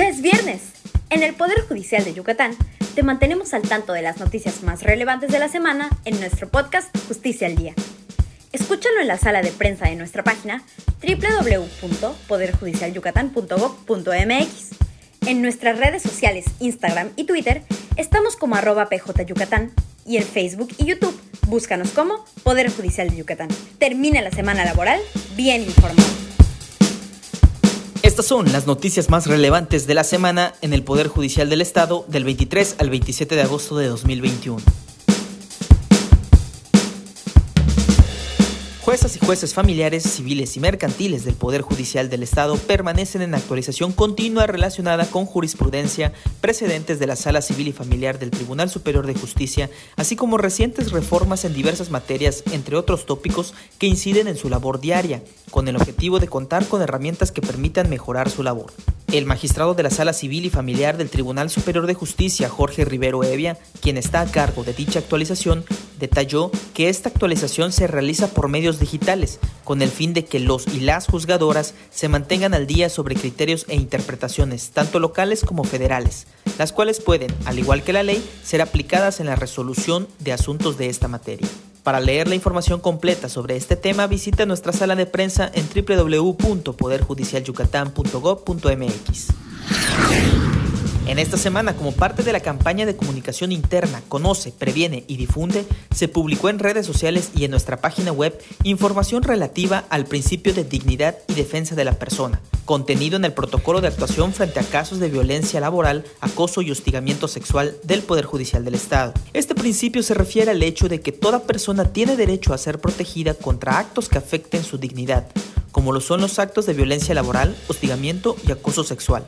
Es viernes. En el Poder Judicial de Yucatán te mantenemos al tanto de las noticias más relevantes de la semana en nuestro podcast Justicia al Día. Escúchalo en la sala de prensa de nuestra página www.poderjudicialyucatán.gov.mx. En nuestras redes sociales Instagram y Twitter estamos como arroba pjyucatán y en Facebook y YouTube búscanos como Poder Judicial de Yucatán. Termina la semana laboral bien informado. Estas son las noticias más relevantes de la semana en el Poder Judicial del Estado del 23 al 27 de agosto de 2021. Juezas y jueces familiares, civiles y mercantiles del Poder Judicial del Estado permanecen en actualización continua relacionada con jurisprudencia, precedentes de la Sala Civil y Familiar del Tribunal Superior de Justicia, así como recientes reformas en diversas materias, entre otros tópicos que inciden en su labor diaria, con el objetivo de contar con herramientas que permitan mejorar su labor. El magistrado de la Sala Civil y Familiar del Tribunal Superior de Justicia, Jorge Rivero Evia, quien está a cargo de dicha actualización, detalló que esta actualización se realiza por medios digitales, con el fin de que los y las juzgadoras se mantengan al día sobre criterios e interpretaciones, tanto locales como federales, las cuales pueden, al igual que la ley, ser aplicadas en la resolución de asuntos de esta materia. Para leer la información completa sobre este tema, visita nuestra sala de prensa en www.poderjudicialyucatán.gov.mx. En esta semana, como parte de la campaña de comunicación interna Conoce, Previene y Difunde, se publicó en redes sociales y en nuestra página web información relativa al principio de dignidad y defensa de la persona, contenido en el protocolo de actuación frente a casos de violencia laboral, acoso y hostigamiento sexual del Poder Judicial del Estado. Este principio se refiere al hecho de que toda persona tiene derecho a ser protegida contra actos que afecten su dignidad, como lo son los actos de violencia laboral, hostigamiento y acoso sexual.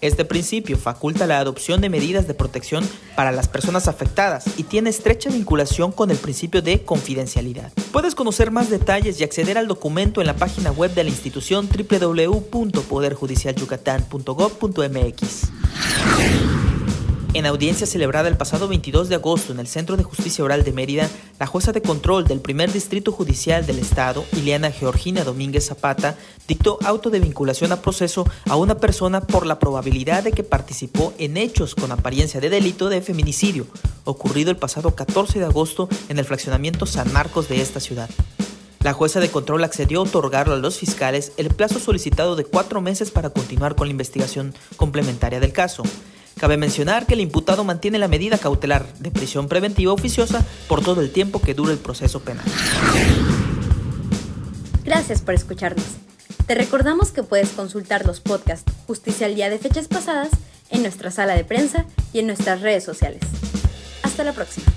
Este principio faculta la adopción de medidas de protección para las personas afectadas y tiene estrecha vinculación con el principio de confidencialidad. Puedes conocer más detalles y acceder al documento en la página web de la institución www.poderjudicialyucatán.gov.mx. En audiencia celebrada el pasado 22 de agosto en el Centro de Justicia Oral de Mérida, la jueza de control del primer distrito judicial del Estado, Ileana Georgina Domínguez Zapata, dictó auto de vinculación a proceso a una persona por la probabilidad de que participó en hechos con apariencia de delito de feminicidio, ocurrido el pasado 14 de agosto en el fraccionamiento San Marcos de esta ciudad. La jueza de control accedió a otorgarlo a los fiscales el plazo solicitado de cuatro meses para continuar con la investigación complementaria del caso. Cabe mencionar que el imputado mantiene la medida cautelar de prisión preventiva oficiosa por todo el tiempo que dure el proceso penal. Gracias por escucharnos. Te recordamos que puedes consultar los podcasts Justicia al Día de fechas pasadas en nuestra sala de prensa y en nuestras redes sociales. Hasta la próxima.